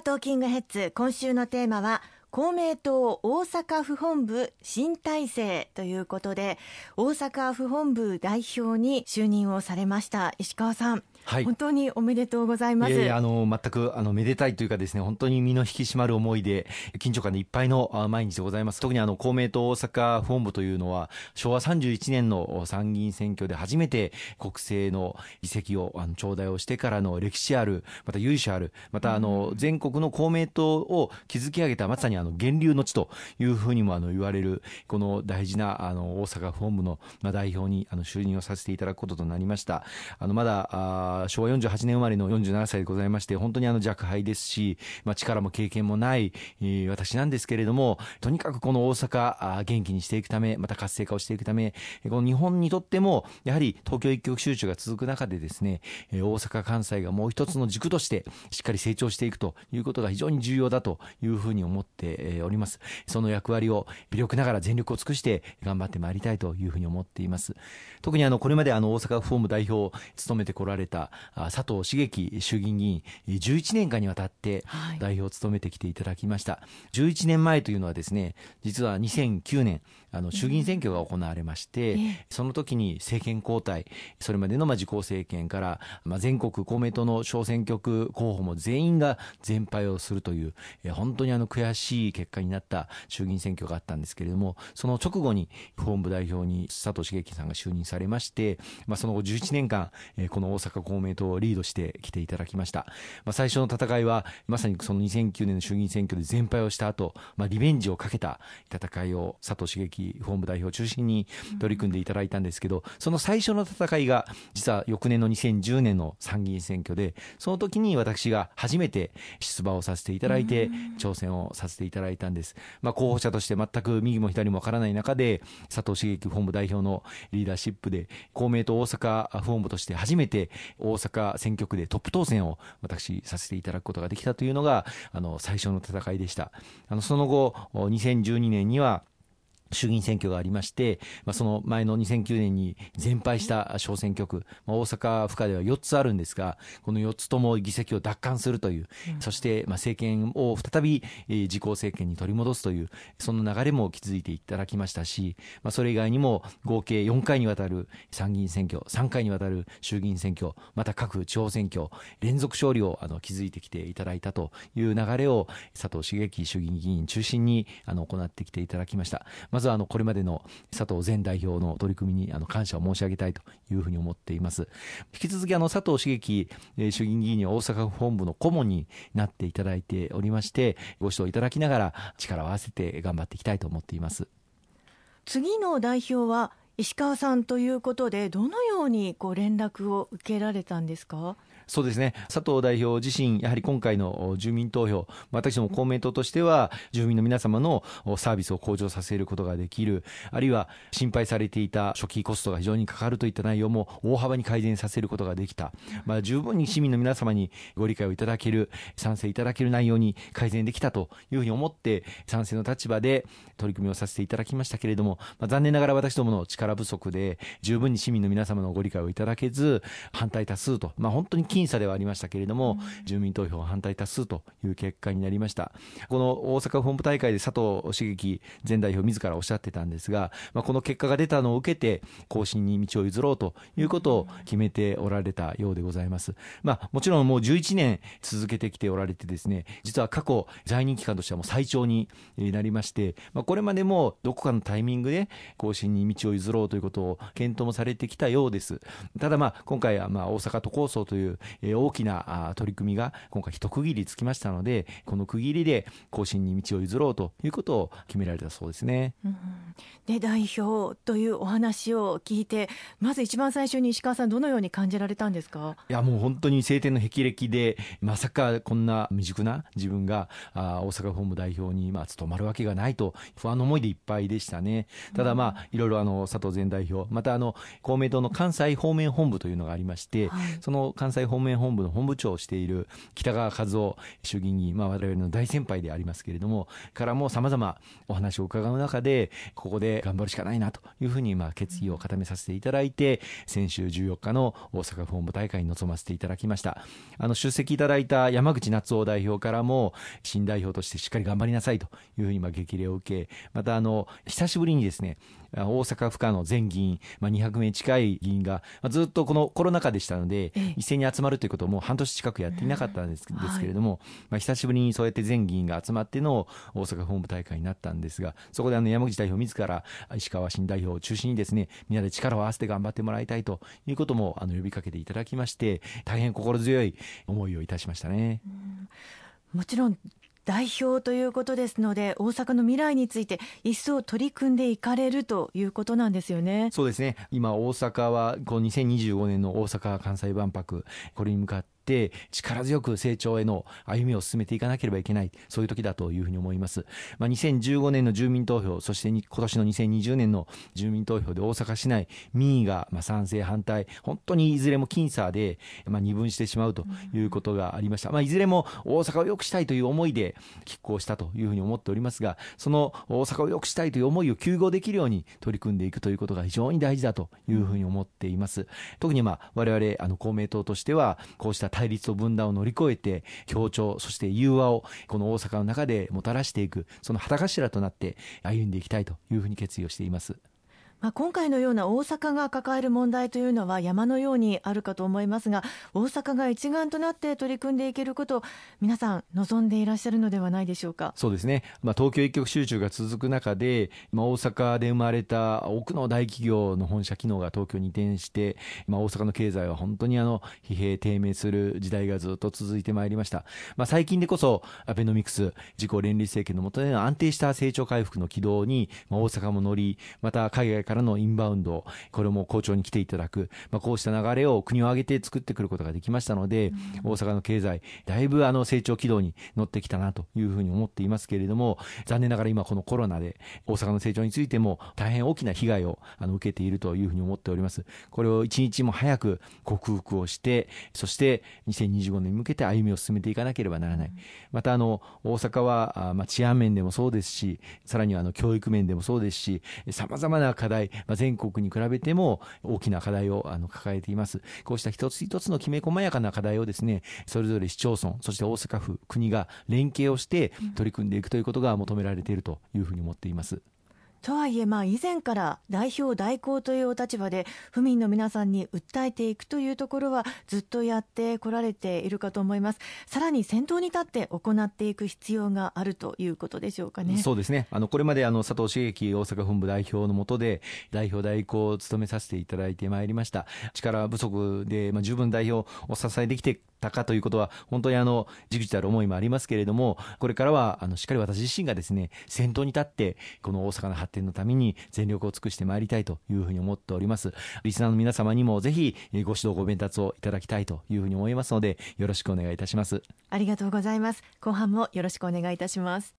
トーキングヘッズ今週のテーマは公明党大阪府本部新体制ということで大阪府本部代表に就任をされました石川さん。はい、本当におめでとうございます。いやいやあの全くあのめでたいというかですね、本当に身の引き締まる思いで緊張感でいっぱいの毎日でございます。特にあの公明党大阪本部というのは昭和31年の参議院選挙で初めて国政の議席をあの頂戴をしてからの歴史ある、また由緒ある、またあの全国の公明党を築き上げたまさにあの源流の地というふうにもあの言われるこの大事なあの大阪本部の代表にあの就任をさせていただくこととなりました。あのまだ昭和48年生まれの47歳でございまして、本当にあの若輩ですし、まあ、力も経験もない、えー、私なんですけれども、とにかくこの大阪、元気にしていくため、また活性化をしていくため、この日本にとっても、やはり東京一極集中が続く中でですね、大阪・関西がもう一つの軸として、しっかり成長していくということが非常に重要だというふうに思っております。その役割を微力ながら全力を尽くして頑張ってまいりたいというふうに思っています。特にあの、これまであの、大阪フォーム代表を務めてこられた佐藤茂樹衆議院議員11年間にわたって代表を務めてきていただきました、はい、11年前というのはですね実は2009年あの衆議院選挙が行われまして、うん、その時に政権交代それまでのまあ自公政権から、まあ、全国公明党の小選挙区候補も全員が全敗をするという本当にあの悔しい結果になった衆議院選挙があったんですけれどもその直後に本部代表に佐藤茂樹さんが就任されまして、まあ、その後11年間この大阪公明党をリードしてきていただきました、まあ、最初の戦いはまさにその2009年の衆議院選挙で全敗をした後、まあリベンジをかけた戦いを佐藤茂樹木本部代表を中心に取り組んでいただいたんですけど、その最初の戦いが実は翌年の2010年の参議院選挙でその時に私が初めて出馬をさせていただいて挑戦をさせていただいたんです、まあ、候補者として全く右も左もわからない中で佐藤茂樹本部代表のリーダーシップで公明党大阪本部として初めて大阪選挙区でトップ当選を私させていただくことができたというのがあの最初の戦いでした。あのその後2012年には衆議院選挙がありまして、まあ、その前の2009年に全敗した小選挙区、まあ、大阪府下では4つあるんですが、この4つとも議席を奪還するという、うん、そしてまあ政権を再び、えー、自公政権に取り戻すという、その流れも築いていただきましたし、まあ、それ以外にも合計4回にわたる参議院選挙、3回にわたる衆議院選挙、また各地方選挙、連続勝利をあの築いてきていただいたという流れを佐藤茂樹衆議院議員中心にあの行ってきていただきました。ままずはあのこれまでの佐藤前代表の取り組みにあの感謝を申し上げたいというふうに思っています。引き続きあの佐藤茂樹衆議院議員には大阪府本部の顧問になっていただいておりまして、ご指導いただきながら力を合わせて頑張っていきたいと思っています。次の代表は石川さんということでどのようにこう連絡を受けられたんですか？そうですね。佐藤代表自身、やはり今回の住民投票、私ども公明党としては、住民の皆様のサービスを向上させることができる、あるいは心配されていた初期コストが非常にかかるといった内容も大幅に改善させることができた、まあ、十分に市民の皆様にご理解をいただける、賛成いただける内容に改善できたというふうに思って、賛成の立場で取り組みをさせていただきましたけれども、まあ、残念ながら私どもの力不足で、十分に市民の皆様のご理解をいただけず、反対多数と、まあ、本当に僅差ではありましたけれども、うん、住民投票反対多数という結果になりました。この大阪本部大会で佐藤茂樹前代表自らおっしゃってたんですが、まあ、この結果が出たのを受けて、更新に道を譲ろうということを決めておられたようでございます。まあ、もちろんもう11年続けてきておられてですね、実は過去在任期間としてはもう最長になりまして、まあ、これまでもどこかのタイミングで更新に道を譲ろうということを検討もされてきたようです。ただまあ、今回はまあ大阪都構想という大きな取り組みが今回一区切りつきましたので、この区切りで更新に道を譲ろうということを決められたそうですね。うん、で代表というお話を聞いて、まず一番最初に石川さんどのように感じられたんですか？いやもう本当に晴天の霹靂で、まさかこんな未熟な自分があ大阪本部代表にまあ務まるわけがないと不安の思いでいっぱいでしたね。ただまあいろいろあの佐藤前代表、またあの公明党の関西方面本部というのがありまして、はい、その関西方方面本部の本部長をしている北川和夫衆議院議員、まあ、我々の大先輩でありますけれども、からも様々お話を伺う中で、ここで頑張るしかないなというふうに、まあ、決意を固めさせていただいて、先週14日の大阪府本部大会に臨ませていただきました。あの、出席いただいた山口夏夫代表からも、新代表としてしっかり頑張りなさいというふうに、まあ、激励を受け、また、あの、久しぶりにですね、大阪府下の全議員、まあ、200名近い議員が、まあ、ずっとこのコロナ禍でしたので、一斉に集まるということをもう半年近くやっていなかったんです,、ですけれども、まあ、久しぶりにそうやって全議員が集まっての大阪本部大会になったんですが、そこであの山口代表自ら石川新代表を中心にですね、みんなで力を合わせて頑張ってもらいたいということもあの呼びかけていただきまして、大変心強い思いをいたしましたね。もちろん代表ということですので、大阪の未来について一層取り組んでいかれるということなんですよね。そうですね。今、大阪は、こう2025年の大阪・関西万博、これに向かって、って力強く成長への歩みを進めていかなければいけない、そういう時だというふうに思います。まあ、2015年の住民投票、そして今年の2020年の住民投票で大阪市内、民意がまあ賛成、反対、本当にいずれも僅差でまあ二分してしまうということがありました。まあ、いずれも大阪を良くしたいという思いで拮抗したというふうに思っておりますが、その大阪を良くしたいという思いを救合できるように取り組んでいくということが非常に大事だというふうに思っています。特にまあ我々あの公明党としては、こうした対立と分断を乗り越えて、協調、そして融和をこの大阪の中でもたらしていく、その旗頭となって歩んでいきたいというふうに決意をしています。まあ、今回のような大阪が抱える問題というのは山のようにあるかと思いますが大阪が一丸となって取り組んでいけること皆さん望んでいらっしゃるのではないでしょうか？そうですね、まあ、東京一極集中が続く中で、まあ、大阪で生まれた多くの大企業の本社機能が東京に移転して、まあ、大阪の経済は本当にあの疲弊低迷する時代がずっと続いてまいりました、まあ、最近でこそアベノミクス自公連立政権の下での安定した成長回復の軌道に、まあ、大阪も乗りまた海外からのインバウンド、これも校長に来ていただく、まあ、こうした流れを国を挙げて作ってくることができましたので、大阪の経済、だいぶあの成長軌道に乗ってきたなというふうに思っていますけれども、残念ながら今このコロナで大阪の成長についても大変大きな被害をあの受けているというふうに思っております。これを一日も早く克服をして、そして2025年に向けて歩みを進めていかなければならない。またあの、大阪は、まあ、治安面でもそうですし、さらにはあの教育面でもそうですし、様々な課題、まあ、全国に比べても大きな課題をあの抱えています。こうした一つ一つのきめ細やかな課題をですね、それぞれ市町村、そして大阪府、国が連携をして取り組んでいくということが求められているというふうに思っています。とはいえ、まあ、以前から代表代行というお立場で府民の皆さんに訴えていくというところはずっとやってこられているかと思います。さらに先頭に立って行っていく必要があるということでしょうかね。そうですね。あのこれまであの佐藤茂樹大阪本部代表の下で代表代行を務めさせていただいてまいりました。力不足で、まあ、十分代表を支えできてたかということは、本当にあの、じくじたる思いもありますけれども、これからは、あの、しっかり私自身がですね、先頭に立って、この大阪の発展のために全力を尽くしてまいりたいというふうに思っております。リスナーの皆様にもぜひ、ご指導ご鞭達をいただきたいというふうに思いますので、よろしくお願いいたします。ありがとうございます。後半もよろしくお願いいたします。